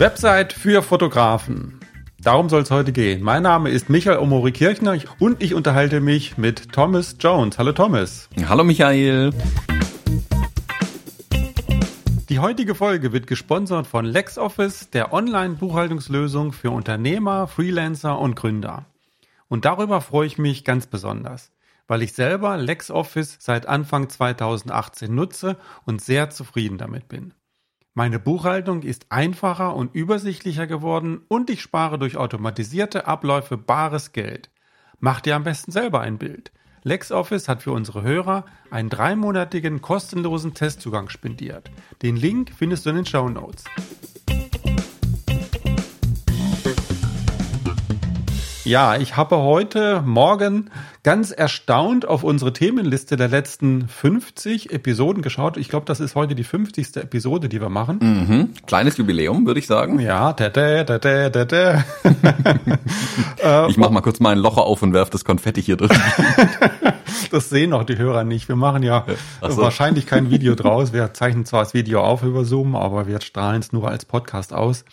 Website für Fotografen. Darum soll es heute gehen. Mein Name ist Michael Omori Kirchner und ich unterhalte mich mit Thomas Jones. Hallo Thomas. Hallo Michael. Die heutige Folge wird gesponsert von LexOffice, der Online-Buchhaltungslösung für Unternehmer, Freelancer und Gründer. Und darüber freue ich mich ganz besonders, weil ich selber LexOffice seit Anfang 2018 nutze und sehr zufrieden damit bin. Meine Buchhaltung ist einfacher und übersichtlicher geworden und ich spare durch automatisierte Abläufe bares Geld. Mach dir am besten selber ein Bild. LexOffice hat für unsere Hörer einen dreimonatigen kostenlosen Testzugang spendiert. Den Link findest du in den Show Notes. Ja, ich habe heute Morgen ganz erstaunt auf unsere Themenliste der letzten 50 Episoden geschaut. Ich glaube, das ist heute die 50. Episode, die wir machen. Mhm. Kleines Jubiläum, würde ich sagen. Ja, da, da, da, da, da, da. ich mache mal kurz mein Loch auf und werf das Konfetti hier drin. das sehen auch die Hörer nicht. Wir machen ja so. wahrscheinlich kein Video draus. Wir zeichnen zwar das Video auf über Zoom, aber wir strahlen es nur als Podcast aus.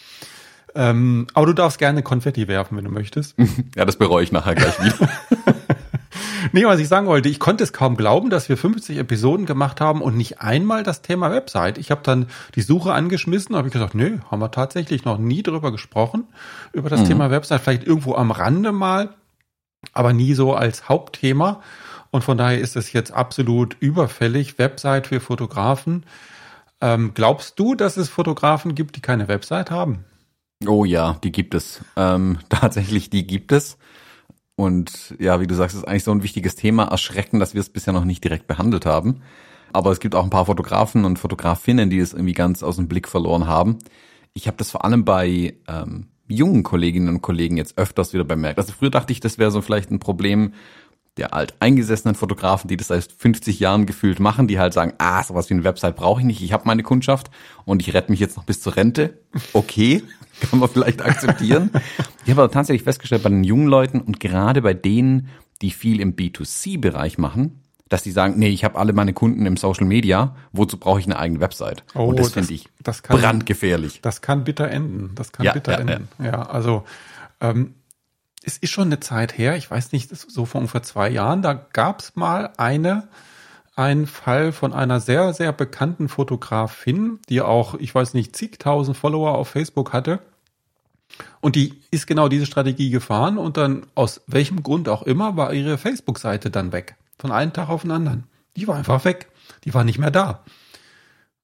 Ähm, aber du darfst gerne Konfetti werfen, wenn du möchtest. ja, das bereue ich nachher gleich wieder. nee, was ich sagen wollte, ich konnte es kaum glauben, dass wir 50 Episoden gemacht haben und nicht einmal das Thema Website. Ich habe dann die Suche angeschmissen, habe ich gesagt, nö, haben wir tatsächlich noch nie drüber gesprochen, über das mhm. Thema Website, vielleicht irgendwo am Rande mal, aber nie so als Hauptthema. Und von daher ist es jetzt absolut überfällig, Website für Fotografen. Ähm, glaubst du, dass es Fotografen gibt, die keine Website haben? Oh ja, die gibt es. Ähm, tatsächlich, die gibt es. Und ja, wie du sagst, ist eigentlich so ein wichtiges Thema. Erschreckend, dass wir es bisher noch nicht direkt behandelt haben. Aber es gibt auch ein paar Fotografen und Fotografinnen, die es irgendwie ganz aus dem Blick verloren haben. Ich habe das vor allem bei ähm, jungen Kolleginnen und Kollegen jetzt öfters wieder bemerkt. Also früher dachte ich, das wäre so vielleicht ein Problem der alteingesessenen Fotografen, die das seit 50 Jahren gefühlt machen, die halt sagen, ah, sowas wie eine Website brauche ich nicht, ich habe meine Kundschaft und ich rette mich jetzt noch bis zur Rente. Okay, kann man vielleicht akzeptieren. ich habe aber tatsächlich festgestellt, bei den jungen Leuten und gerade bei denen, die viel im B2C-Bereich machen, dass die sagen, nee, ich habe alle meine Kunden im Social Media, wozu brauche ich eine eigene Website? Oh, und das, das finde ich das kann, brandgefährlich. Das kann bitter enden. Das kann ja, bitter ja, enden. Ja, ja also ähm, es ist schon eine Zeit her, ich weiß nicht, so vor ungefähr zwei Jahren, da gab es mal eine, einen Fall von einer sehr, sehr bekannten Fotografin, die auch, ich weiß nicht, zigtausend Follower auf Facebook hatte. Und die ist genau diese Strategie gefahren und dann aus welchem Grund auch immer war ihre Facebook-Seite dann weg. Von einem Tag auf den anderen. Die war einfach weg. Die war nicht mehr da.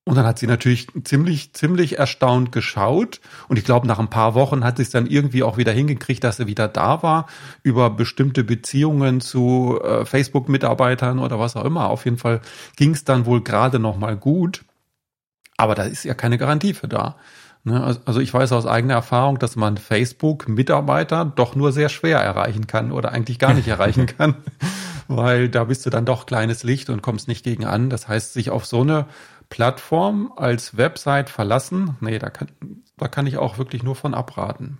Und dann hat sie natürlich ziemlich, ziemlich erstaunt geschaut. Und ich glaube, nach ein paar Wochen hat sie es dann irgendwie auch wieder hingekriegt, dass sie wieder da war, über bestimmte Beziehungen zu äh, Facebook-Mitarbeitern oder was auch immer. Auf jeden Fall ging es dann wohl gerade noch mal gut. Aber da ist ja keine Garantie für da. Ne? Also ich weiß aus eigener Erfahrung, dass man Facebook-Mitarbeiter doch nur sehr schwer erreichen kann oder eigentlich gar nicht erreichen kann, weil da bist du dann doch kleines Licht und kommst nicht gegen an. Das heißt, sich auf so eine Plattform als Website verlassen, nee, da kann, da kann ich auch wirklich nur von abraten.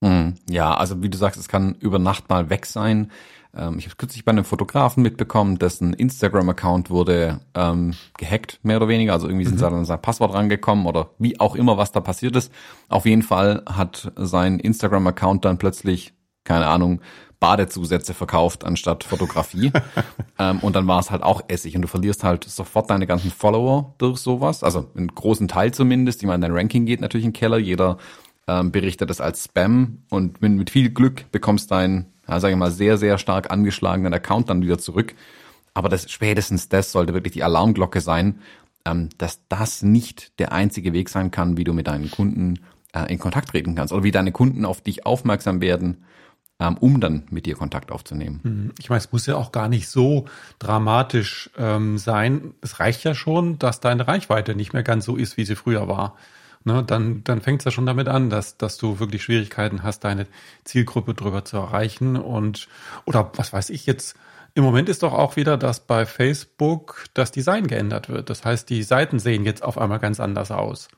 Mhm. Ja, also wie du sagst, es kann über Nacht mal weg sein. Ähm, ich habe kürzlich bei einem Fotografen mitbekommen, dessen Instagram-Account wurde ähm, gehackt, mehr oder weniger. Also irgendwie sind mhm. sie an sein Passwort rangekommen oder wie auch immer, was da passiert ist. Auf jeden Fall hat sein Instagram-Account dann plötzlich, keine Ahnung, Badezusätze verkauft anstatt Fotografie. ähm, und dann war es halt auch Essig und du verlierst halt sofort deine ganzen Follower durch sowas. Also einen großen Teil zumindest. Ich meine, dein Ranking geht natürlich in den Keller. Jeder ähm, berichtet das als Spam und mit, mit viel Glück bekommst dein, ja, sage ich mal, sehr, sehr stark angeschlagenen Account dann wieder zurück. Aber das spätestens das sollte wirklich die Alarmglocke sein, ähm, dass das nicht der einzige Weg sein kann, wie du mit deinen Kunden äh, in Kontakt treten kannst oder wie deine Kunden auf dich aufmerksam werden um dann mit dir Kontakt aufzunehmen. Mhm. Ich meine, es muss ja auch gar nicht so dramatisch ähm, sein. Es reicht ja schon, dass deine Reichweite nicht mehr ganz so ist, wie sie früher war. Ne, dann dann fängt es ja schon damit an, dass, dass du wirklich Schwierigkeiten hast, deine Zielgruppe drüber zu erreichen. Und oder was weiß ich jetzt, im Moment ist doch auch wieder, dass bei Facebook das Design geändert wird. Das heißt, die Seiten sehen jetzt auf einmal ganz anders aus.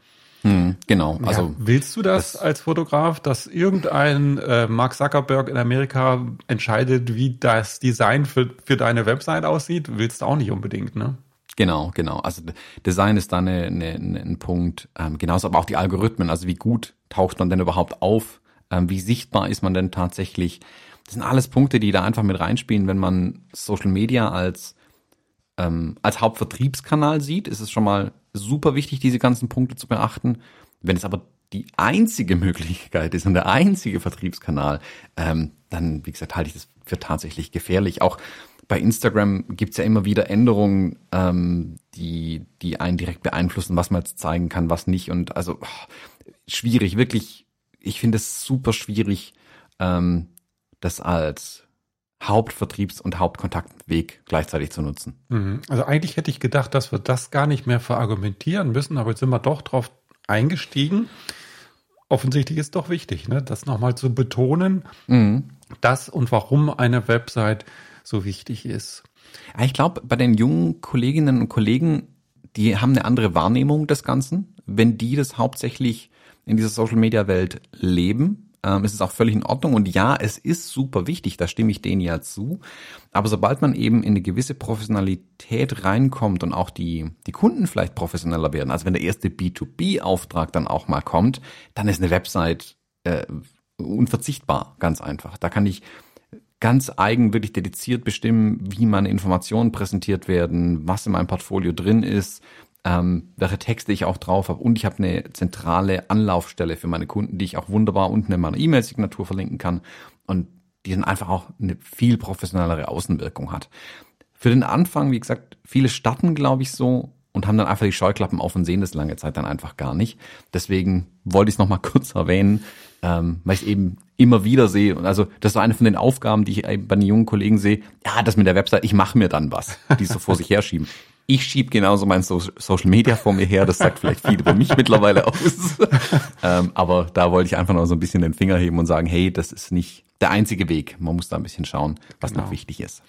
Hm, genau. Also ja, willst du das, das, als Fotograf, dass irgendein äh, Mark Zuckerberg in Amerika entscheidet, wie das Design für, für deine Website aussieht? Willst du auch nicht unbedingt, ne? Genau, genau. Also Design ist da eine, eine, ein Punkt. Ähm, genauso aber auch die Algorithmen. Also wie gut taucht man denn überhaupt auf? Ähm, wie sichtbar ist man denn tatsächlich? Das sind alles Punkte, die da einfach mit reinspielen. Wenn man Social Media als ähm, als Hauptvertriebskanal sieht, ist es schon mal super wichtig, diese ganzen Punkte zu beachten. Wenn es aber die einzige Möglichkeit ist und der einzige Vertriebskanal, ähm, dann, wie gesagt, halte ich das für tatsächlich gefährlich. Auch bei Instagram gibt's ja immer wieder Änderungen, ähm, die, die einen direkt beeinflussen, was man jetzt zeigen kann, was nicht. Und also oh, schwierig, wirklich, ich finde es super schwierig, ähm, das als Hauptvertriebs- und Hauptkontaktweg gleichzeitig zu nutzen. Mhm. Also eigentlich hätte ich gedacht, dass wir das gar nicht mehr verargumentieren müssen, aber jetzt sind wir doch drauf eingestiegen. Offensichtlich ist doch wichtig, ne? das nochmal zu betonen, mhm. dass und warum eine Website so wichtig ist. Ich glaube, bei den jungen Kolleginnen und Kollegen, die haben eine andere Wahrnehmung des Ganzen. Wenn die das hauptsächlich in dieser Social-Media-Welt leben, ähm, ist es auch völlig in Ordnung. Und ja, es ist super wichtig, da stimme ich denen ja zu. Aber sobald man eben in eine gewisse Professionalität reinkommt und auch die, die Kunden vielleicht professioneller werden, also wenn der erste B2B-Auftrag dann auch mal kommt, dann ist eine Website äh, unverzichtbar, ganz einfach. Da kann ich ganz eigen, wirklich dediziert bestimmen, wie meine Informationen präsentiert werden, was in meinem Portfolio drin ist, ähm, welche Texte ich auch drauf habe und ich habe eine zentrale Anlaufstelle für meine Kunden, die ich auch wunderbar unten in meiner E-Mail-Signatur verlinken kann und die dann einfach auch eine viel professionellere Außenwirkung hat. Für den Anfang, wie gesagt, viele starten, glaube ich, so und haben dann einfach die Scheuklappen auf und sehen das lange Zeit dann einfach gar nicht. Deswegen wollte ich es nochmal kurz erwähnen, ähm, weil ich es eben immer wieder sehe. Und also das ist eine von den Aufgaben, die ich bei den jungen Kollegen sehe. Ja, das mit der Website, ich mache mir dann was, die so vor sich herschieben. Ich schieb genauso mein so Social Media vor mir her. Das sagt vielleicht viel über mich mittlerweile aus. ähm, aber da wollte ich einfach noch so ein bisschen den Finger heben und sagen, hey, das ist nicht der einzige Weg. Man muss da ein bisschen schauen, was genau. noch wichtig ist.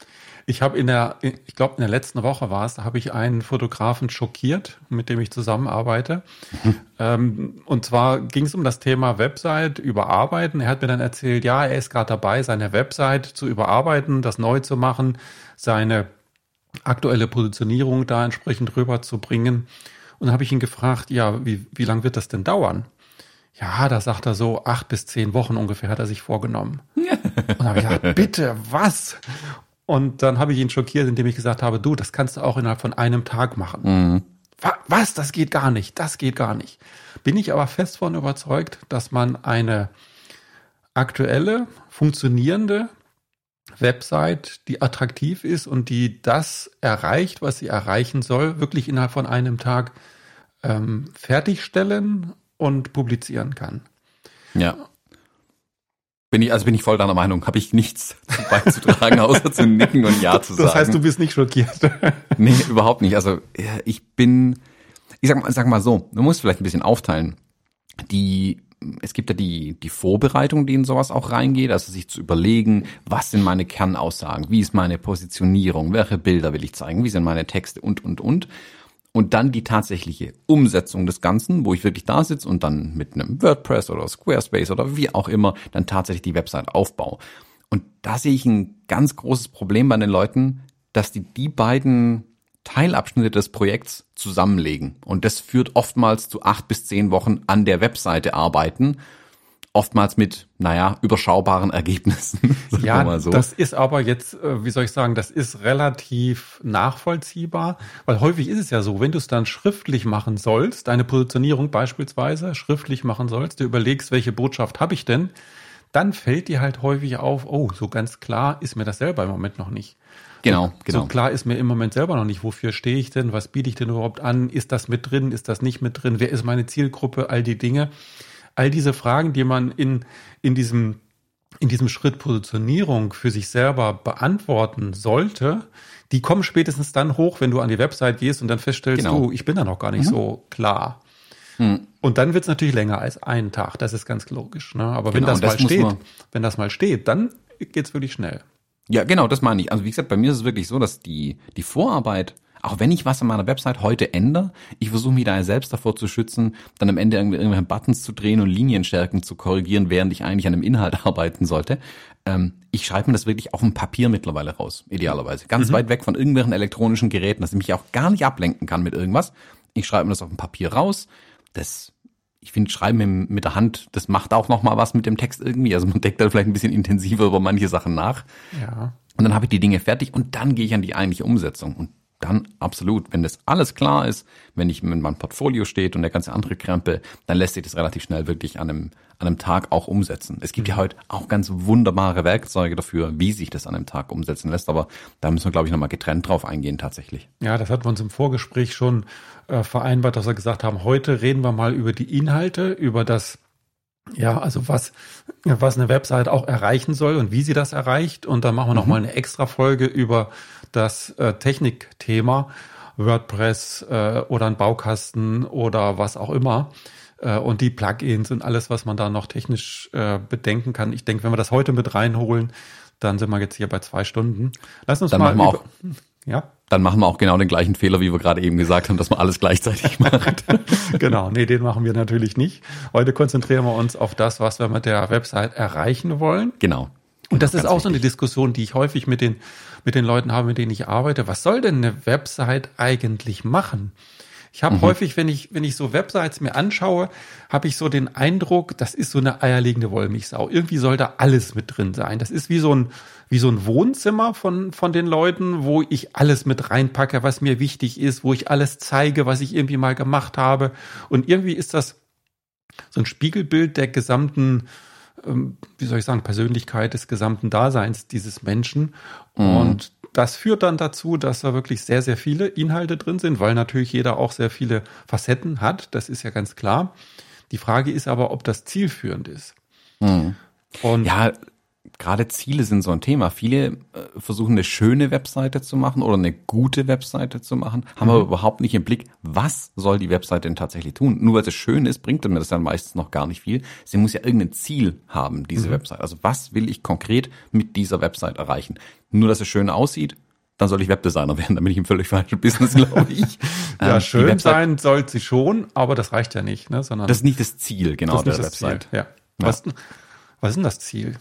Ich habe in der, ich glaube in der letzten Woche war es, da habe ich einen Fotografen schockiert, mit dem ich zusammenarbeite. Mhm. Ähm, und zwar ging es um das Thema Website überarbeiten. Er hat mir dann erzählt, ja, er ist gerade dabei, seine Website zu überarbeiten, das neu zu machen, seine aktuelle Positionierung da entsprechend rüberzubringen. Und dann habe ich ihn gefragt, ja, wie, wie lange wird das denn dauern? Ja, da sagt er so, acht bis zehn Wochen ungefähr hat er sich vorgenommen. Und dann habe ich gesagt, bitte, was? Und dann habe ich ihn schockiert, indem ich gesagt habe, du, das kannst du auch innerhalb von einem Tag machen. Mhm. Was? Das geht gar nicht. Das geht gar nicht. Bin ich aber fest von überzeugt, dass man eine aktuelle, funktionierende Website, die attraktiv ist und die das erreicht, was sie erreichen soll, wirklich innerhalb von einem Tag ähm, fertigstellen und publizieren kann. Ja. Bin ich, also bin ich voll deiner Meinung, habe ich nichts beizutragen, außer zu nicken und Ja zu sagen. Das heißt, du bist nicht schockiert. nee, überhaupt nicht. Also ich bin, ich sag mal, sag mal so, du musst vielleicht ein bisschen aufteilen. Die, es gibt ja die, die Vorbereitung, die in sowas auch reingeht, also sich zu überlegen, was sind meine Kernaussagen, wie ist meine Positionierung, welche Bilder will ich zeigen, wie sind meine Texte und, und, und und dann die tatsächliche Umsetzung des Ganzen, wo ich wirklich da sitze und dann mit einem WordPress oder Squarespace oder wie auch immer dann tatsächlich die Website aufbaue. Und da sehe ich ein ganz großes Problem bei den Leuten, dass die die beiden Teilabschnitte des Projekts zusammenlegen. Und das führt oftmals zu acht bis zehn Wochen an der Webseite arbeiten oftmals mit, naja, überschaubaren Ergebnissen. ja, so. das ist aber jetzt, äh, wie soll ich sagen, das ist relativ nachvollziehbar, weil häufig ist es ja so, wenn du es dann schriftlich machen sollst, deine Positionierung beispielsweise schriftlich machen sollst, du überlegst, welche Botschaft habe ich denn, dann fällt dir halt häufig auf, oh, so ganz klar ist mir das selber im Moment noch nicht. Genau, genau. So klar ist mir im Moment selber noch nicht, wofür stehe ich denn, was biete ich denn überhaupt an, ist das mit drin, ist das nicht mit drin, wer ist meine Zielgruppe, all die Dinge all diese Fragen, die man in, in diesem in diesem Schritt Positionierung für sich selber beantworten sollte, die kommen spätestens dann hoch, wenn du an die Website gehst und dann feststellst, genau. du, ich bin da noch gar nicht mhm. so klar. Mhm. Und dann wird es natürlich länger als einen Tag, das ist ganz logisch. Ne? Aber genau, wenn das, das mal steht, wenn das mal steht, dann geht's wirklich schnell. Ja, genau, das meine ich. Also wie gesagt, bei mir ist es wirklich so, dass die, die Vorarbeit auch wenn ich was an meiner Website heute ändere, ich versuche mich da selbst davor zu schützen, dann am Ende irgendwelche Buttons zu drehen und Linienstärken zu korrigieren, während ich eigentlich an einem Inhalt arbeiten sollte. Ähm, ich schreibe mir das wirklich auf dem Papier mittlerweile raus, idealerweise. Ganz mhm. weit weg von irgendwelchen elektronischen Geräten, dass ich mich auch gar nicht ablenken kann mit irgendwas. Ich schreibe mir das auf dem Papier raus. Das ich finde, Schreiben mit der Hand, das macht auch noch mal was mit dem Text irgendwie. Also man denkt dann vielleicht ein bisschen intensiver über manche Sachen nach. Ja. Und dann habe ich die Dinge fertig und dann gehe ich an die eigentliche Umsetzung. Und dann absolut, wenn das alles klar ist, wenn ich mit meinem Portfolio steht und der ganze andere Krempel, dann lässt sich das relativ schnell wirklich an einem, an einem Tag auch umsetzen. Es gibt ja mhm. heute auch ganz wunderbare Werkzeuge dafür, wie sich das an einem Tag umsetzen lässt, aber da müssen wir, glaube ich, nochmal getrennt drauf eingehen tatsächlich. Ja, das hatten wir uns im Vorgespräch schon äh, vereinbart, dass wir gesagt haben, heute reden wir mal über die Inhalte, über das ja, also was, was eine Website auch erreichen soll und wie sie das erreicht. Und dann machen wir mhm. nochmal eine extra Folge über das äh, Technikthema, WordPress äh, oder ein Baukasten oder was auch immer. Äh, und die Plugins und alles, was man da noch technisch äh, bedenken kann. Ich denke, wenn wir das heute mit reinholen, dann sind wir jetzt hier bei zwei Stunden. Lass uns dann mal. Machen wir auch, ja? Dann machen wir auch genau den gleichen Fehler, wie wir gerade eben gesagt haben, dass man alles gleichzeitig macht. genau, nee, den machen wir natürlich nicht. Heute konzentrieren wir uns auf das, was wir mit der Website erreichen wollen. Genau. Und das ist auch so eine Diskussion, die ich häufig mit den, mit den Leuten habe, mit denen ich arbeite. Was soll denn eine Website eigentlich machen? Ich habe mhm. häufig, wenn ich, wenn ich so Websites mir anschaue, habe ich so den Eindruck, das ist so eine eierlegende Wollmilchsau. Irgendwie soll da alles mit drin sein. Das ist wie so ein, wie so ein Wohnzimmer von, von den Leuten, wo ich alles mit reinpacke, was mir wichtig ist, wo ich alles zeige, was ich irgendwie mal gemacht habe. Und irgendwie ist das so ein Spiegelbild der gesamten wie soll ich sagen, Persönlichkeit des gesamten Daseins dieses Menschen. Mhm. Und das führt dann dazu, dass da wirklich sehr, sehr viele Inhalte drin sind, weil natürlich jeder auch sehr viele Facetten hat. Das ist ja ganz klar. Die Frage ist aber, ob das zielführend ist. Mhm. Und ja, gerade Ziele sind so ein Thema. Viele äh, versuchen eine schöne Webseite zu machen oder eine gute Webseite zu machen, haben mhm. aber überhaupt nicht im Blick, was soll die Webseite denn tatsächlich tun. Nur weil es schön ist, bringt mir das dann meistens noch gar nicht viel. Sie muss ja irgendein Ziel haben, diese mhm. Website. Also was will ich konkret mit dieser Website erreichen? Nur, dass es schön aussieht, dann soll ich Webdesigner werden, dann bin ich im völlig falschen Business, glaube ich. ja, ähm, schön sein soll sie schon, aber das reicht ja nicht, ne? Sondern das ist nicht das Ziel, genau, das ist der Website. Ziel, ja. Was, was ist denn das Ziel?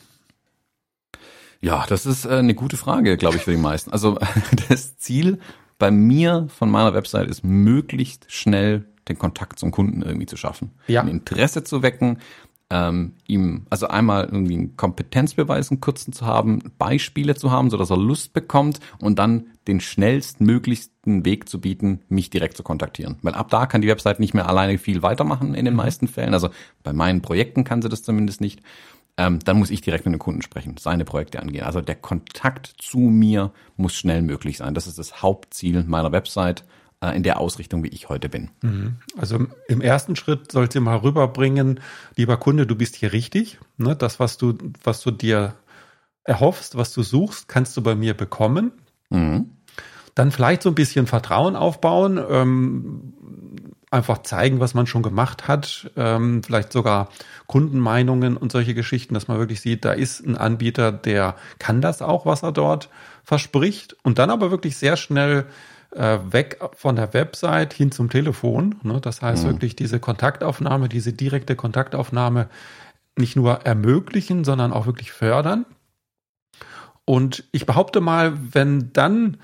Ja, das ist äh, eine gute Frage, glaube ich, für die meisten. Also das Ziel bei mir von meiner Website ist möglichst schnell den Kontakt zum Kunden irgendwie zu schaffen, ja. ein Interesse zu wecken, ähm, ihm also einmal irgendwie einen Kompetenzbeweis einen kurzen zu haben, Beispiele zu haben, so dass er Lust bekommt und dann den schnellstmöglichsten Weg zu bieten, mich direkt zu kontaktieren. Weil ab da kann die Website nicht mehr alleine viel weitermachen in den mhm. meisten Fällen. Also bei meinen Projekten kann sie das zumindest nicht ähm, dann muss ich direkt mit dem Kunden sprechen, seine Projekte angehen. Also der Kontakt zu mir muss schnell möglich sein. Das ist das Hauptziel meiner Website äh, in der Ausrichtung, wie ich heute bin. Mhm. Also im ersten Schritt sollt ihr mal rüberbringen, lieber Kunde, du bist hier richtig. Ne? Das, was du, was du dir erhoffst, was du suchst, kannst du bei mir bekommen. Mhm. Dann vielleicht so ein bisschen Vertrauen aufbauen. Ähm, einfach zeigen, was man schon gemacht hat, ähm, vielleicht sogar Kundenmeinungen und solche Geschichten, dass man wirklich sieht, da ist ein Anbieter, der kann das auch, was er dort verspricht und dann aber wirklich sehr schnell äh, weg von der Website hin zum Telefon. Ne? Das heißt mhm. wirklich diese Kontaktaufnahme, diese direkte Kontaktaufnahme nicht nur ermöglichen, sondern auch wirklich fördern. Und ich behaupte mal, wenn dann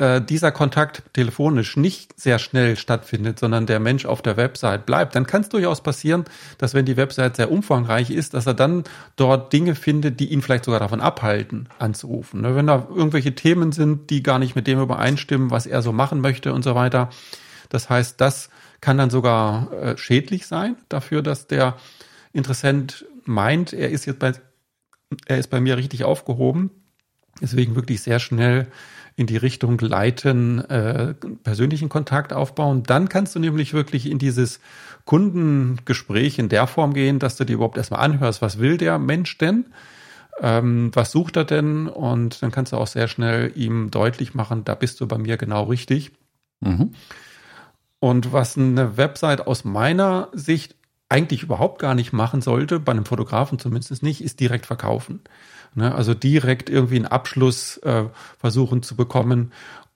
äh, dieser Kontakt telefonisch nicht sehr schnell stattfindet, sondern der Mensch auf der Website bleibt, dann kann es durchaus passieren, dass wenn die Website sehr umfangreich ist, dass er dann dort Dinge findet, die ihn vielleicht sogar davon abhalten, anzurufen. Ne? Wenn da irgendwelche Themen sind, die gar nicht mit dem übereinstimmen, was er so machen möchte und so weiter. Das heißt, das kann dann sogar äh, schädlich sein dafür, dass der Interessent meint, er ist jetzt bei, er ist bei mir richtig aufgehoben. Deswegen wirklich sehr schnell in die Richtung leiten, äh, persönlichen Kontakt aufbauen. Dann kannst du nämlich wirklich in dieses Kundengespräch in der Form gehen, dass du dir überhaupt erstmal anhörst, was will der Mensch denn? Ähm, was sucht er denn? Und dann kannst du auch sehr schnell ihm deutlich machen, da bist du bei mir genau richtig. Mhm. Und was eine Website aus meiner Sicht eigentlich überhaupt gar nicht machen sollte, bei einem Fotografen zumindest nicht, ist direkt verkaufen. Ne? Also direkt irgendwie einen Abschluss äh, versuchen zu bekommen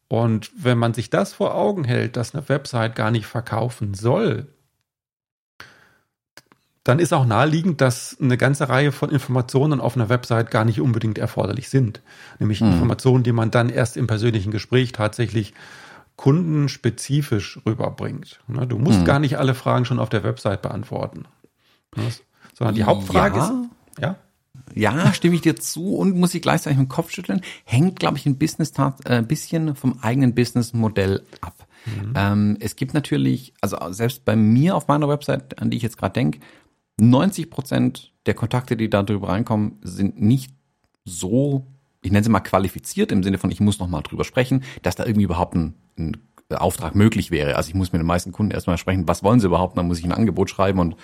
Und wenn man sich das vor Augen hält, dass eine Website gar nicht verkaufen soll, dann ist auch naheliegend, dass eine ganze Reihe von Informationen auf einer Website gar nicht unbedingt erforderlich sind. Nämlich hm. Informationen, die man dann erst im persönlichen Gespräch tatsächlich kundenspezifisch rüberbringt. Ne, du musst hm. gar nicht alle Fragen schon auf der Website beantworten. Ne, sondern die Hauptfrage ja. ist, ja? Ja, stimme ich dir zu und muss ich gleichzeitig mit dem Kopf schütteln. Hängt, glaube ich, ein Business äh, bisschen vom eigenen Businessmodell ab. Mhm. Ähm, es gibt natürlich, also selbst bei mir auf meiner Website, an die ich jetzt gerade denke, 90 Prozent der Kontakte, die da drüber reinkommen, sind nicht so, ich nenne sie mal qualifiziert im Sinne von, ich muss noch mal drüber sprechen, dass da irgendwie überhaupt ein, ein Auftrag möglich wäre. Also ich muss mit den meisten Kunden erstmal sprechen, was wollen sie überhaupt, dann muss ich ein Angebot schreiben und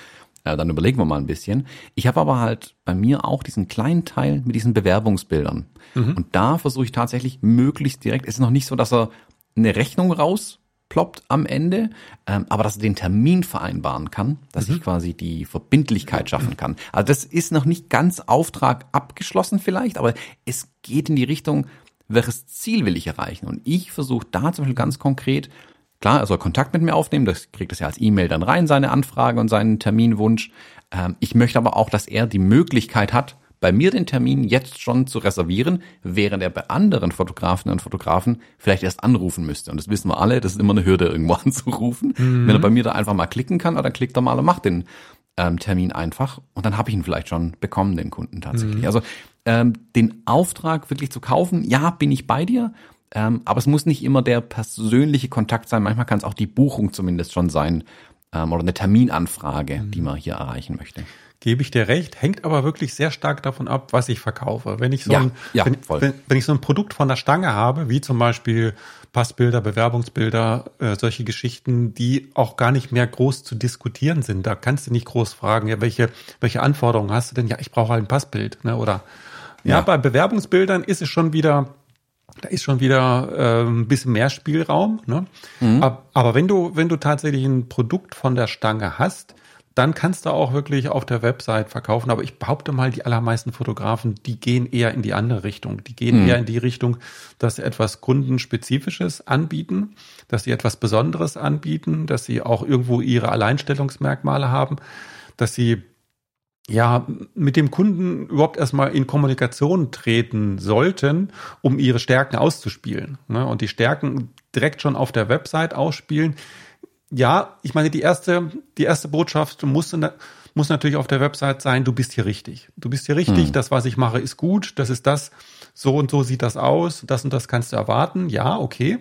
äh, dann überlegen wir mal ein bisschen. Ich habe aber halt bei mir auch diesen kleinen Teil mit diesen Bewerbungsbildern. Mhm. Und da versuche ich tatsächlich möglichst direkt, es ist noch nicht so, dass er eine Rechnung raus ploppt am Ende, ähm, aber dass er den Termin vereinbaren kann, dass mhm. ich quasi die Verbindlichkeit schaffen kann. Also das ist noch nicht ganz Auftrag abgeschlossen vielleicht, aber es geht in die Richtung, welches Ziel will ich erreichen? Und ich versuche da zum Beispiel ganz konkret, klar, er soll Kontakt mit mir aufnehmen, das kriegt das ja als E-Mail dann rein, seine Anfrage und seinen Terminwunsch. Ähm, ich möchte aber auch, dass er die Möglichkeit hat, bei mir den Termin jetzt schon zu reservieren, während er bei anderen Fotografinnen und Fotografen vielleicht erst anrufen müsste. Und das wissen wir alle, das ist immer eine Hürde, irgendwo anzurufen. Mhm. Wenn er bei mir da einfach mal klicken kann, dann klickt er mal und macht den ähm, Termin einfach. Und dann habe ich ihn vielleicht schon bekommen, den Kunden tatsächlich. Mhm. Also ähm, den Auftrag wirklich zu kaufen, ja, bin ich bei dir. Ähm, aber es muss nicht immer der persönliche Kontakt sein. Manchmal kann es auch die Buchung zumindest schon sein ähm, oder eine Terminanfrage, mhm. die man hier erreichen möchte gebe ich dir recht, hängt aber wirklich sehr stark davon ab, was ich verkaufe. Wenn ich so, ja, ein, ja, wenn, wenn, wenn, ich so ein Produkt von der Stange habe, wie zum Beispiel Passbilder, Bewerbungsbilder, äh, solche Geschichten, die auch gar nicht mehr groß zu diskutieren sind, da kannst du nicht groß fragen, ja, welche, welche Anforderungen hast du denn? Ja, ich brauche halt ein Passbild, ne? Oder ja, ja bei Bewerbungsbildern ist es schon wieder da ist schon wieder äh, ein bisschen mehr Spielraum. Ne? Mhm. Aber, aber wenn du, wenn du tatsächlich ein Produkt von der Stange hast, dann kannst du auch wirklich auf der Website verkaufen. Aber ich behaupte mal, die allermeisten Fotografen, die gehen eher in die andere Richtung. Die gehen mhm. eher in die Richtung, dass sie etwas Kundenspezifisches anbieten, dass sie etwas Besonderes anbieten, dass sie auch irgendwo ihre Alleinstellungsmerkmale haben, dass sie ja, mit dem Kunden überhaupt erstmal in Kommunikation treten sollten, um ihre Stärken auszuspielen. Ne? Und die Stärken direkt schon auf der Website ausspielen, ja, ich meine, die erste, die erste Botschaft muss, muss natürlich auf der Website sein, du bist hier richtig. Du bist hier richtig, hm. das, was ich mache, ist gut, das ist das, so und so sieht das aus, das und das kannst du erwarten. Ja, okay.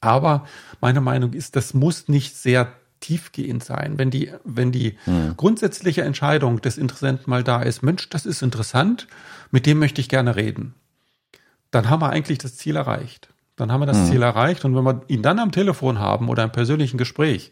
Aber meine Meinung ist, das muss nicht sehr tiefgehend sein. Wenn die, wenn die hm. grundsätzliche Entscheidung des Interessenten mal da ist, Mensch, das ist interessant, mit dem möchte ich gerne reden, dann haben wir eigentlich das Ziel erreicht. Dann haben wir das mhm. Ziel erreicht. Und wenn wir ihn dann am Telefon haben oder im persönlichen Gespräch,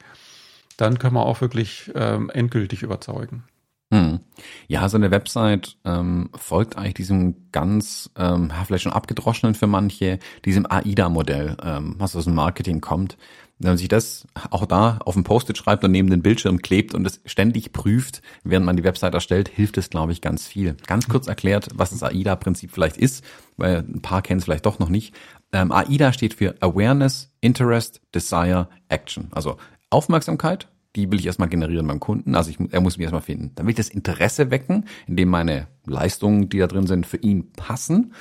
dann können wir auch wirklich ähm, endgültig überzeugen. Hm. Ja, so eine Website ähm, folgt eigentlich diesem ganz, ähm, vielleicht schon abgedroschenen für manche, diesem AIDA-Modell, ähm, was aus dem Marketing kommt. Wenn man sich das auch da auf dem Post-it schreibt und neben den Bildschirm klebt und es ständig prüft, während man die Website erstellt, hilft es, glaube ich, ganz viel. Ganz kurz erklärt, was das AIDA-Prinzip vielleicht ist, weil ein paar kennen es vielleicht doch noch nicht. Ähm, AIDA steht für Awareness, Interest, Desire, Action. Also Aufmerksamkeit, die will ich erstmal generieren beim Kunden. Also ich, er muss mich erstmal finden. Dann will ich das Interesse wecken, indem meine Leistungen, die da drin sind, für ihn passen.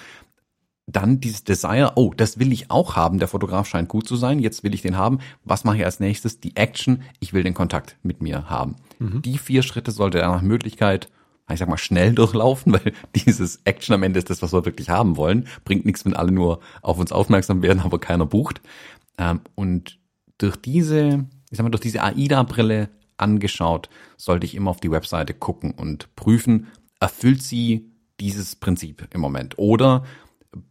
Dann dieses Desire, oh, das will ich auch haben. Der Fotograf scheint gut zu sein. Jetzt will ich den haben. Was mache ich als nächstes? Die Action. Ich will den Kontakt mit mir haben. Mhm. Die vier Schritte sollte er nach Möglichkeit ich sag mal, schnell durchlaufen, weil dieses Action am Ende ist das, was wir wirklich haben wollen. Bringt nichts, wenn alle nur auf uns aufmerksam werden, aber keiner bucht. Ähm, und durch diese, ich sag mal, durch diese AIDA-Brille angeschaut, sollte ich immer auf die Webseite gucken und prüfen, erfüllt sie dieses Prinzip im Moment? Oder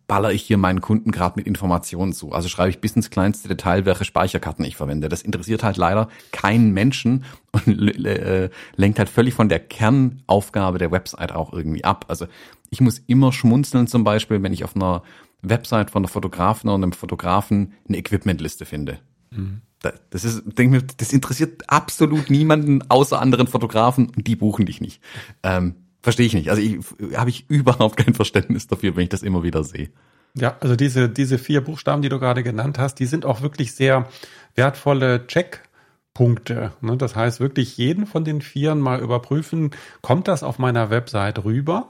baller ich hier meinen Kunden gerade mit Informationen zu. Also schreibe ich bis ins kleinste Detail, welche Speicherkarten ich verwende. Das interessiert halt leider keinen Menschen und äh, lenkt halt völlig von der Kernaufgabe der Website auch irgendwie ab. Also ich muss immer schmunzeln zum Beispiel, wenn ich auf einer Website von einer Fotografin oder einem Fotografen eine Equipmentliste finde. Mhm. Das ist, denke mir, das interessiert absolut niemanden außer anderen Fotografen und die buchen dich nicht. Ähm, Verstehe ich nicht. Also ich, habe ich überhaupt kein Verständnis dafür, wenn ich das immer wieder sehe. Ja, also diese, diese vier Buchstaben, die du gerade genannt hast, die sind auch wirklich sehr wertvolle Checkpunkte. Ne? Das heißt, wirklich jeden von den Vieren mal überprüfen, kommt das auf meiner Website rüber?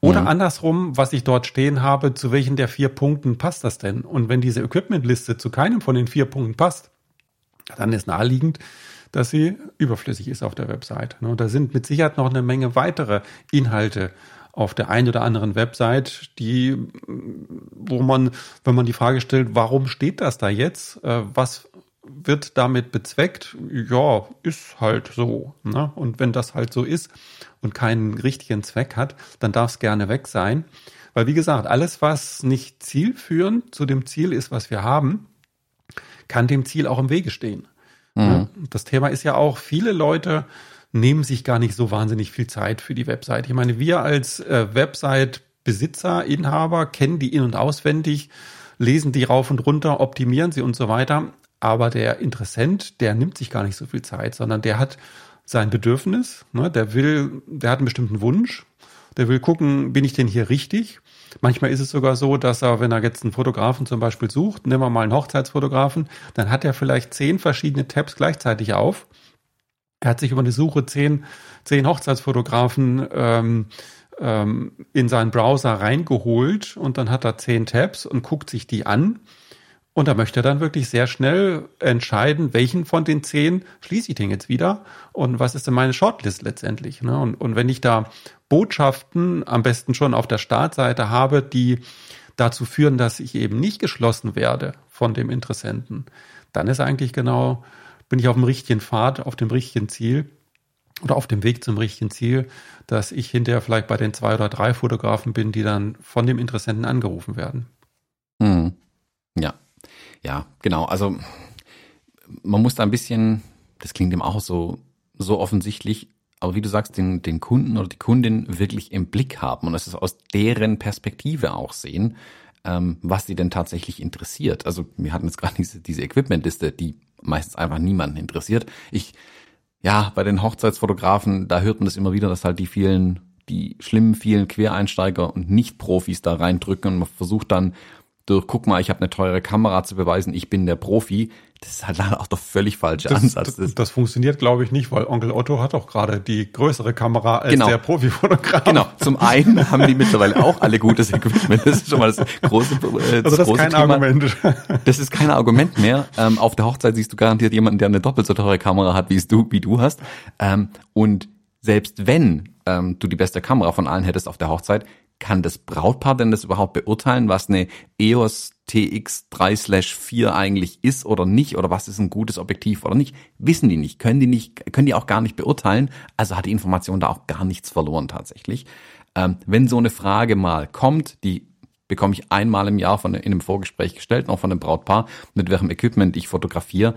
Oder mhm. andersrum, was ich dort stehen habe, zu welchen der vier Punkten passt das denn? Und wenn diese Equipmentliste zu keinem von den vier Punkten passt, dann ist naheliegend, dass sie überflüssig ist auf der Website. Ne? Da sind mit Sicherheit noch eine Menge weitere Inhalte auf der einen oder anderen Website, die, wo man, wenn man die Frage stellt, warum steht das da jetzt? Äh, was wird damit bezweckt? Ja, ist halt so. Ne? Und wenn das halt so ist und keinen richtigen Zweck hat, dann darf es gerne weg sein. Weil wie gesagt, alles, was nicht zielführend zu dem Ziel ist, was wir haben, kann dem Ziel auch im Wege stehen. Mhm. Das Thema ist ja auch, viele Leute nehmen sich gar nicht so wahnsinnig viel Zeit für die Website. Ich meine, wir als äh, Website-Besitzer, Inhaber kennen die in- und auswendig, lesen die rauf und runter, optimieren sie und so weiter. Aber der Interessent, der nimmt sich gar nicht so viel Zeit, sondern der hat sein Bedürfnis, ne, der will, der hat einen bestimmten Wunsch, der will gucken, bin ich denn hier richtig? Manchmal ist es sogar so, dass er, wenn er jetzt einen Fotografen zum Beispiel sucht, nehmen wir mal einen Hochzeitsfotografen, dann hat er vielleicht zehn verschiedene Tabs gleichzeitig auf er hat sich über eine Suche zehn, zehn Hochzeitsfotografen ähm, ähm, in seinen Browser reingeholt und dann hat er zehn Tabs und guckt sich die an. Und da möchte er dann wirklich sehr schnell entscheiden, welchen von den zehn schließe ich denn jetzt wieder und was ist denn meine Shortlist letztendlich. Ne? Und, und wenn ich da Botschaften am besten schon auf der Startseite habe, die dazu führen, dass ich eben nicht geschlossen werde von dem Interessenten, dann ist eigentlich genau bin ich auf dem richtigen Pfad, auf dem richtigen Ziel oder auf dem Weg zum richtigen Ziel, dass ich hinterher vielleicht bei den zwei oder drei Fotografen bin, die dann von dem Interessenten angerufen werden. Mhm. Ja, ja, genau. Also man muss da ein bisschen, das klingt ihm auch so, so offensichtlich, aber wie du sagst, den, den Kunden oder die Kundin wirklich im Blick haben und es aus deren Perspektive auch sehen, ähm, was sie denn tatsächlich interessiert. Also wir hatten jetzt gerade diese, diese Equipmentliste, die meistens einfach niemanden interessiert. Ich, ja, bei den Hochzeitsfotografen, da hört man das immer wieder, dass halt die vielen, die schlimmen vielen Quereinsteiger und Nicht-Profis da reindrücken und man versucht dann durch, guck mal, ich habe eine teure Kamera zu beweisen, ich bin der Profi, das ist halt leider auch der völlig falsche das, Ansatz. Das, das, funktioniert, glaube ich, nicht, weil Onkel Otto hat auch gerade die größere Kamera als genau. der Profifotograf. Genau. Zum einen haben die mittlerweile auch alle gutes Equipment. Das ist schon mal das große, äh, das also das große ist kein Thema. Argument. Das ist kein Argument mehr. Ähm, auf der Hochzeit siehst du garantiert jemanden, der eine doppelt so teure Kamera hat, wie du, wie du hast. Ähm, und selbst wenn ähm, du die beste Kamera von allen hättest auf der Hochzeit, kann das Brautpaar denn das überhaupt beurteilen, was eine EOS TX3/4 eigentlich ist oder nicht oder was ist ein gutes Objektiv oder nicht? Wissen die nicht, können die nicht, können die auch gar nicht beurteilen. Also hat die Information da auch gar nichts verloren tatsächlich. Ähm, wenn so eine Frage mal kommt, die bekomme ich einmal im Jahr von in einem Vorgespräch gestellt, noch von einem Brautpaar, mit welchem Equipment ich fotografiere.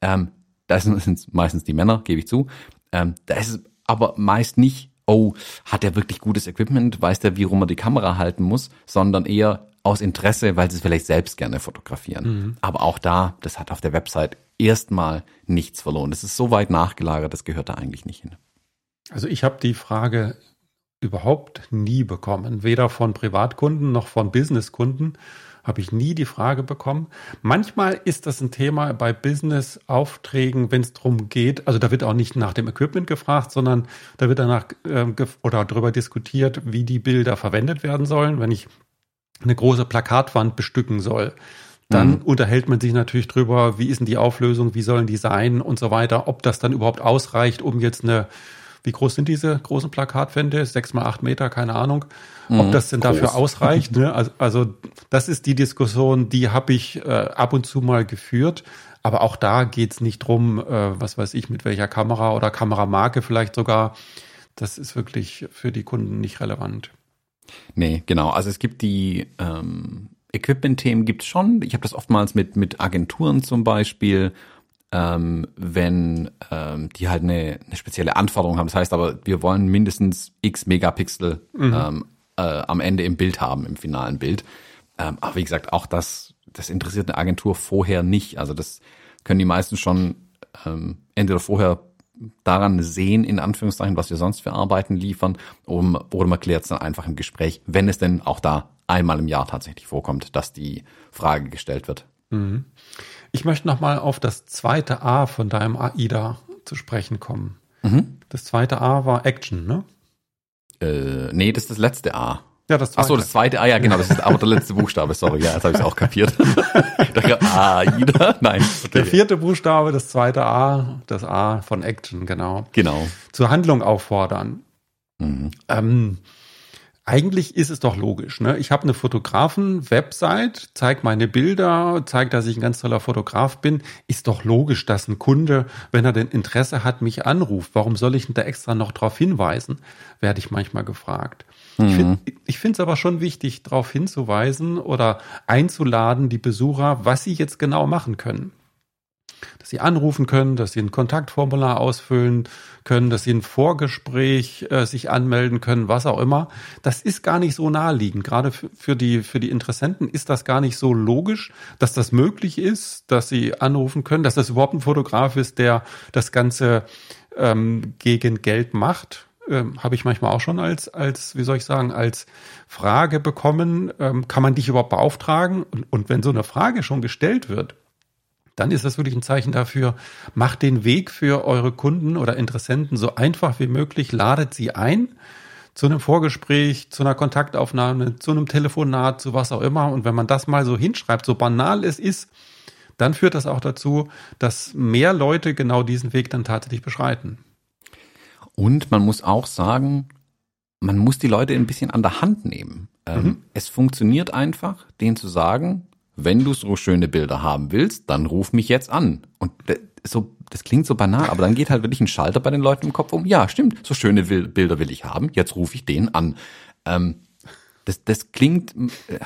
Ähm, da sind meistens die Männer, gebe ich zu. Ähm, da ist aber meist nicht oh, hat er wirklich gutes Equipment, weiß der, wie rum er die Kamera halten muss, sondern eher aus Interesse, weil sie es vielleicht selbst gerne fotografieren. Mhm. Aber auch da, das hat auf der Website erstmal nichts verloren. Das ist so weit nachgelagert, das gehört da eigentlich nicht hin. Also ich habe die Frage überhaupt nie bekommen, weder von Privatkunden noch von Businesskunden habe ich nie die Frage bekommen. Manchmal ist das ein Thema bei Business-Aufträgen, wenn es darum geht, also da wird auch nicht nach dem Equipment gefragt, sondern da wird danach äh, oder darüber diskutiert, wie die Bilder verwendet werden sollen. Wenn ich eine große Plakatwand bestücken soll, dann mhm. unterhält man sich natürlich drüber, wie ist denn die Auflösung, wie sollen die sein und so weiter, ob das dann überhaupt ausreicht, um jetzt eine wie groß sind diese großen Plakatwände? Sechs mal acht Meter, keine Ahnung. Mhm, Ob das denn groß. dafür ausreicht? Ne? Also, also das ist die Diskussion, die habe ich äh, ab und zu mal geführt. Aber auch da geht's nicht drum, äh, was weiß ich, mit welcher Kamera oder Kameramarke vielleicht sogar. Das ist wirklich für die Kunden nicht relevant. Nee, genau. Also es gibt die ähm, Equipment-Themen gibt's schon. Ich habe das oftmals mit, mit Agenturen zum Beispiel ähm, wenn ähm, die halt eine, eine spezielle Anforderung haben. Das heißt aber, wir wollen mindestens x Megapixel mhm. ähm, äh, am Ende im Bild haben, im finalen Bild. Ähm, aber wie gesagt, auch das, das interessiert eine Agentur vorher nicht. Also das können die meisten schon ähm, entweder vorher daran sehen, in Anführungszeichen, was wir sonst für Arbeiten liefern, um, oder man klärt es dann einfach im Gespräch, wenn es denn auch da einmal im Jahr tatsächlich vorkommt, dass die Frage gestellt wird. Mhm. Ich möchte nochmal auf das zweite A von deinem AIDA zu sprechen kommen. Mhm. Das zweite A war Action, ne? Äh, nee, das ist das letzte A. Ja, das zweite. Ach so, das zweite, ah ja, genau, das ist aber der letzte Buchstabe, sorry, ja, jetzt habe ich es auch kapiert. A, Ida, nein. Okay. Der vierte Buchstabe, das zweite A, das A von Action, genau. Genau. Zur Handlung auffordern. Mhm. Ähm, eigentlich ist es doch logisch. Ne? Ich habe eine Fotografen-Website, zeige meine Bilder, zeige, dass ich ein ganz toller Fotograf bin. Ist doch logisch, dass ein Kunde, wenn er denn Interesse hat, mich anruft. Warum soll ich denn da extra noch darauf hinweisen? Werde ich manchmal gefragt. Mhm. Ich finde es aber schon wichtig, darauf hinzuweisen oder einzuladen, die Besucher, was sie jetzt genau machen können dass sie anrufen können, dass sie ein Kontaktformular ausfüllen können, dass sie ein Vorgespräch äh, sich anmelden können, was auch immer. Das ist gar nicht so naheliegend. Gerade für die, für die Interessenten ist das gar nicht so logisch, dass das möglich ist, dass sie anrufen können, dass das überhaupt ein Fotograf ist, der das Ganze ähm, gegen Geld macht. Ähm, habe ich manchmal auch schon als, als, wie soll ich sagen, als Frage bekommen, ähm, kann man dich überhaupt beauftragen? Und, und wenn so eine Frage schon gestellt wird, dann ist das wirklich ein Zeichen dafür, macht den Weg für eure Kunden oder Interessenten so einfach wie möglich, ladet sie ein zu einem Vorgespräch, zu einer Kontaktaufnahme, zu einem Telefonat, zu was auch immer. Und wenn man das mal so hinschreibt, so banal es ist, dann führt das auch dazu, dass mehr Leute genau diesen Weg dann tatsächlich beschreiten. Und man muss auch sagen, man muss die Leute ein bisschen an der Hand nehmen. Ähm, mhm. Es funktioniert einfach, denen zu sagen, wenn du so schöne Bilder haben willst, dann ruf mich jetzt an. Und so, das klingt so banal, aber dann geht halt wirklich ein Schalter bei den Leuten im Kopf um. Ja, stimmt, so schöne Bilder will ich haben, jetzt rufe ich den an. Ähm, das, das klingt, äh,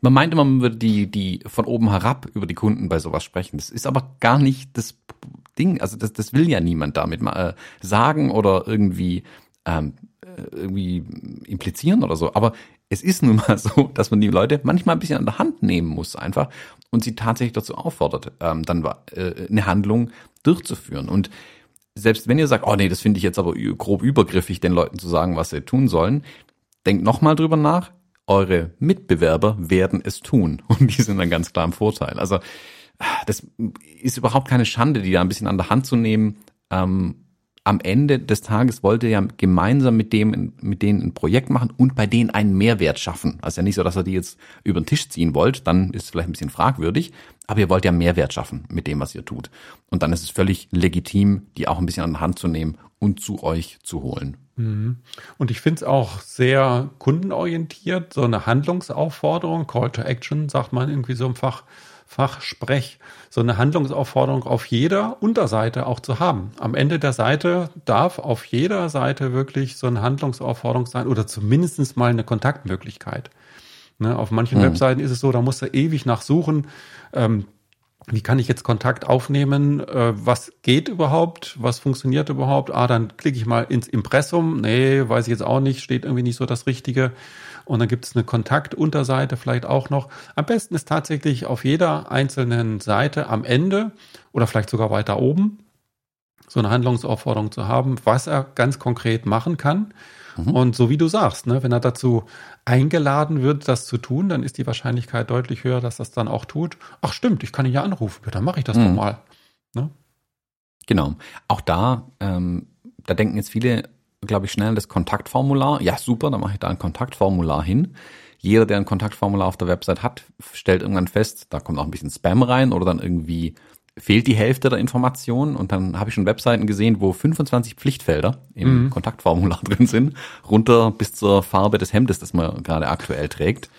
man meint immer, man würde die, die von oben herab über die Kunden bei sowas sprechen. Das ist aber gar nicht das Ding. Also das, das will ja niemand damit mal äh, sagen oder irgendwie ähm, äh, irgendwie implizieren oder so. Aber es ist nun mal so, dass man die Leute manchmal ein bisschen an der Hand nehmen muss einfach und sie tatsächlich dazu auffordert, ähm, dann äh, eine Handlung durchzuführen. Und selbst wenn ihr sagt, oh nee, das finde ich jetzt aber grob übergriffig, den Leuten zu sagen, was sie tun sollen, denkt nochmal drüber nach. Eure Mitbewerber werden es tun und die sind dann ganz klar im Vorteil. Also das ist überhaupt keine Schande, die da ein bisschen an der Hand zu nehmen ähm, am Ende des Tages wollte er ja gemeinsam mit dem, mit denen ein Projekt machen und bei denen einen Mehrwert schaffen. Also ja nicht so, dass er die jetzt über den Tisch ziehen wollt, dann ist es vielleicht ein bisschen fragwürdig, aber ihr wollt ja Mehrwert schaffen mit dem, was ihr tut. Und dann ist es völlig legitim, die auch ein bisschen an die Hand zu nehmen und zu euch zu holen. Mhm. Und ich finde es auch sehr kundenorientiert, so eine Handlungsaufforderung, Call to Action, sagt man irgendwie so im Fach, Fachsprech, so eine Handlungsaufforderung auf jeder Unterseite auch zu haben. Am Ende der Seite darf auf jeder Seite wirklich so eine Handlungsaufforderung sein oder zumindest mal eine Kontaktmöglichkeit. Ne, auf manchen mhm. Webseiten ist es so, da musst du ewig nachsuchen. Ähm, wie kann ich jetzt Kontakt aufnehmen? Äh, was geht überhaupt? Was funktioniert überhaupt? Ah, dann klicke ich mal ins Impressum. Nee, weiß ich jetzt auch nicht, steht irgendwie nicht so das Richtige. Und dann gibt es eine Kontaktunterseite vielleicht auch noch. Am besten ist tatsächlich auf jeder einzelnen Seite am Ende oder vielleicht sogar weiter oben so eine Handlungsaufforderung zu haben, was er ganz konkret machen kann. Mhm. Und so wie du sagst, ne, wenn er dazu eingeladen wird, das zu tun, dann ist die Wahrscheinlichkeit deutlich höher, dass das dann auch tut. Ach stimmt, ich kann ihn ja anrufen, ja, dann mache ich das mhm. doch mal. Ne? Genau. Auch da, ähm, da denken jetzt viele, glaube ich, schnell das Kontaktformular. Ja, super, dann mache ich da ein Kontaktformular hin. Jeder, der ein Kontaktformular auf der Website hat, stellt irgendwann fest, da kommt auch ein bisschen Spam rein oder dann irgendwie fehlt die Hälfte der Informationen und dann habe ich schon Webseiten gesehen, wo 25 Pflichtfelder im mhm. Kontaktformular drin sind, runter bis zur Farbe des Hemdes, das man gerade aktuell trägt.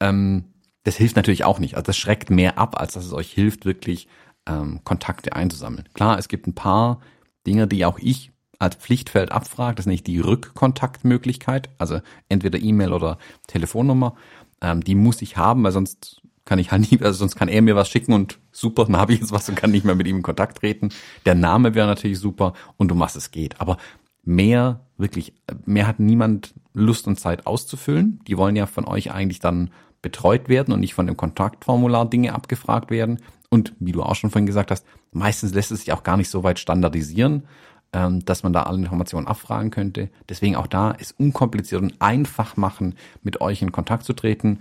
Ähm, das hilft natürlich auch nicht. Also das schreckt mehr ab, als dass es euch hilft, wirklich ähm, Kontakte einzusammeln. Klar, es gibt ein paar Dinge, die auch ich als Pflichtfeld abfrage. Das ist nicht die Rückkontaktmöglichkeit, also entweder E-Mail oder Telefonnummer. Ähm, die muss ich haben, weil sonst kann ich halt nie, also sonst kann er mir was schicken und super, dann habe ich jetzt was und kann nicht mehr mit ihm in Kontakt treten. Der Name wäre natürlich super und um was es geht. Aber mehr, wirklich, mehr hat niemand Lust und Zeit auszufüllen. Die wollen ja von euch eigentlich dann betreut werden und nicht von dem Kontaktformular Dinge abgefragt werden. Und wie du auch schon vorhin gesagt hast, meistens lässt es sich auch gar nicht so weit standardisieren. ähm, dass man da alle Informationen abfragen könnte. Deswegen auch da ist unkompliziert und einfach machen, mit euch in Kontakt zu treten.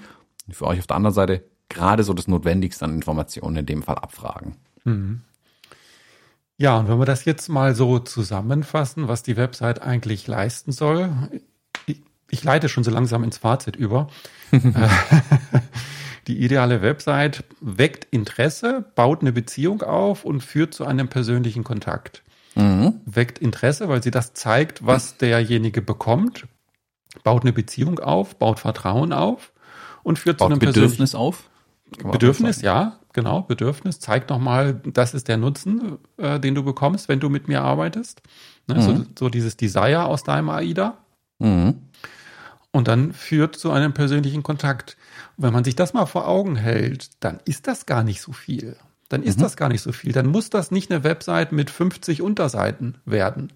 für euch auf der anderen Seite gerade so das Notwendigste an Informationen in dem Fall abfragen. Mhm. Ja, und wenn wir das jetzt mal so zusammenfassen, was die Website eigentlich leisten soll, ich, ich leite schon so langsam ins Fazit über. die ideale Website weckt Interesse, baut eine Beziehung auf und führt zu einem persönlichen Kontakt. Mhm. Weckt Interesse, weil sie das zeigt, was derjenige bekommt, baut eine Beziehung auf, baut Vertrauen auf und führt baut zu einem Bedürfnis auf. Bedürfnis, ja, genau, Bedürfnis zeigt nochmal, das ist der Nutzen, äh, den du bekommst, wenn du mit mir arbeitest. Ne, mhm. so, so, dieses Desire aus deinem AIDA. Mhm. Und dann führt zu einem persönlichen Kontakt. wenn man sich das mal vor Augen hält, dann ist das gar nicht so viel. Dann ist mhm. das gar nicht so viel. Dann muss das nicht eine Website mit 50 Unterseiten werden,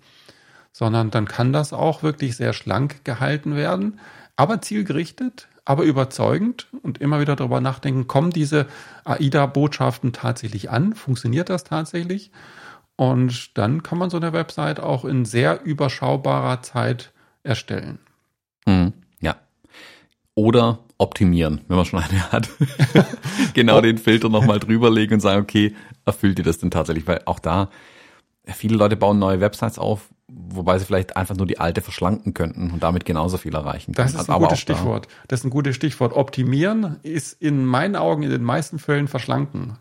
sondern dann kann das auch wirklich sehr schlank gehalten werden, aber zielgerichtet, aber überzeugend und immer wieder darüber nachdenken, kommen diese AIDA-Botschaften tatsächlich an? Funktioniert das tatsächlich? Und dann kann man so eine Website auch in sehr überschaubarer Zeit erstellen. Mhm, ja. Oder optimieren, wenn man schon eine hat. genau den Filter nochmal drüberlegen und sagen, okay, erfüllt ihr das denn tatsächlich? Weil auch da, viele Leute bauen neue Websites auf, wobei sie vielleicht einfach nur die alte verschlanken könnten und damit genauso viel erreichen. Das ist ein Aber gutes Stichwort. Da. Das ist ein gutes Stichwort. Optimieren ist in meinen Augen in den meisten Fällen verschlanken.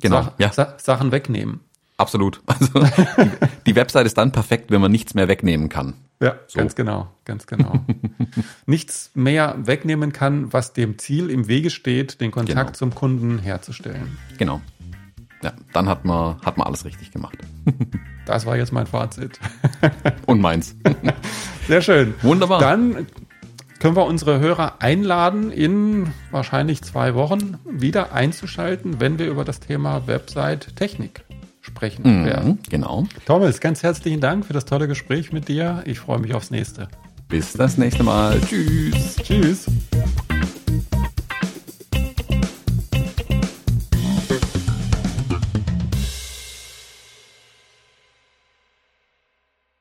Genau. Sach ja. Sa Sachen wegnehmen. Absolut. Also die, die Website ist dann perfekt, wenn man nichts mehr wegnehmen kann. Ja, so. ganz genau, ganz genau. nichts mehr wegnehmen kann, was dem Ziel im Wege steht, den Kontakt genau. zum Kunden herzustellen. Genau. Ja, dann hat man, hat man alles richtig gemacht. Das war jetzt mein Fazit. Und meins. Sehr schön. Wunderbar. Dann können wir unsere Hörer einladen, in wahrscheinlich zwei Wochen wieder einzuschalten, wenn wir über das Thema Website-Technik sprechen mhm, werden. Genau. Thomas, ganz herzlichen Dank für das tolle Gespräch mit dir. Ich freue mich aufs nächste. Bis das nächste Mal. Tschüss. Tschüss.